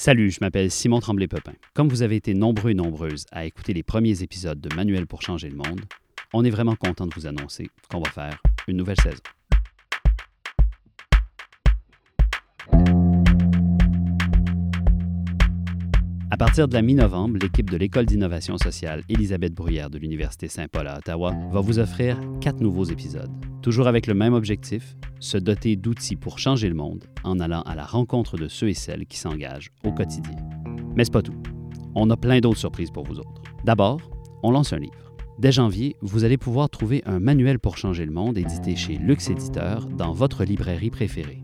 Salut, je m'appelle Simon Tremblay-Pepin. Comme vous avez été nombreux et nombreuses à écouter les premiers épisodes de Manuel pour changer le monde, on est vraiment content de vous annoncer qu'on va faire une nouvelle saison. À partir de la mi-novembre, l'équipe de l'École d'innovation sociale Élisabeth Bruyère de l'Université Saint-Paul à Ottawa va vous offrir quatre nouveaux épisodes, toujours avec le même objectif, se doter d'outils pour changer le monde en allant à la rencontre de ceux et celles qui s'engagent au quotidien. Mais c'est pas tout. On a plein d'autres surprises pour vous autres. D'abord, on lance un livre. Dès janvier, vous allez pouvoir trouver un manuel pour changer le monde édité chez Lux Éditeur dans votre librairie préférée.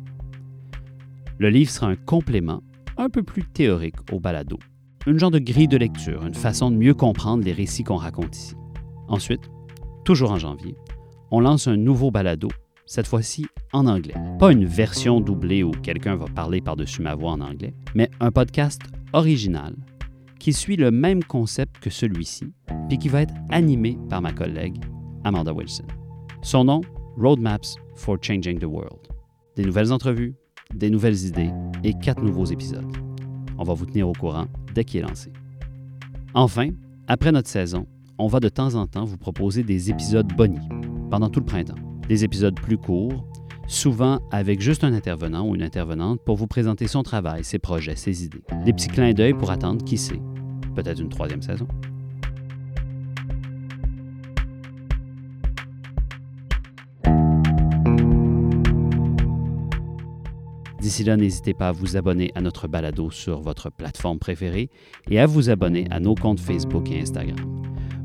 Le livre sera un complément un peu plus théorique au balado une genre de grille de lecture, une façon de mieux comprendre les récits qu'on raconte ici. Ensuite, toujours en janvier, on lance un nouveau balado, cette fois-ci en anglais. Pas une version doublée où quelqu'un va parler par-dessus ma voix en anglais, mais un podcast original qui suit le même concept que celui-ci, puis qui va être animé par ma collègue Amanda Wilson. Son nom, Roadmaps for Changing the World. Des nouvelles entrevues, des nouvelles idées et quatre nouveaux épisodes. On va vous tenir au courant dès qu'il est lancé. Enfin, après notre saison, on va de temps en temps vous proposer des épisodes bonnies pendant tout le printemps. Des épisodes plus courts, souvent avec juste un intervenant ou une intervenante pour vous présenter son travail, ses projets, ses idées. Des petits clins d'œil pour attendre, qui sait, peut-être une troisième saison. D'ici là, n'hésitez pas à vous abonner à notre balado sur votre plateforme préférée et à vous abonner à nos comptes Facebook et Instagram.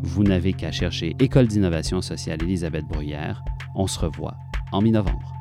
Vous n'avez qu'à chercher École d'innovation sociale Elisabeth Bruyère. On se revoit en mi-novembre.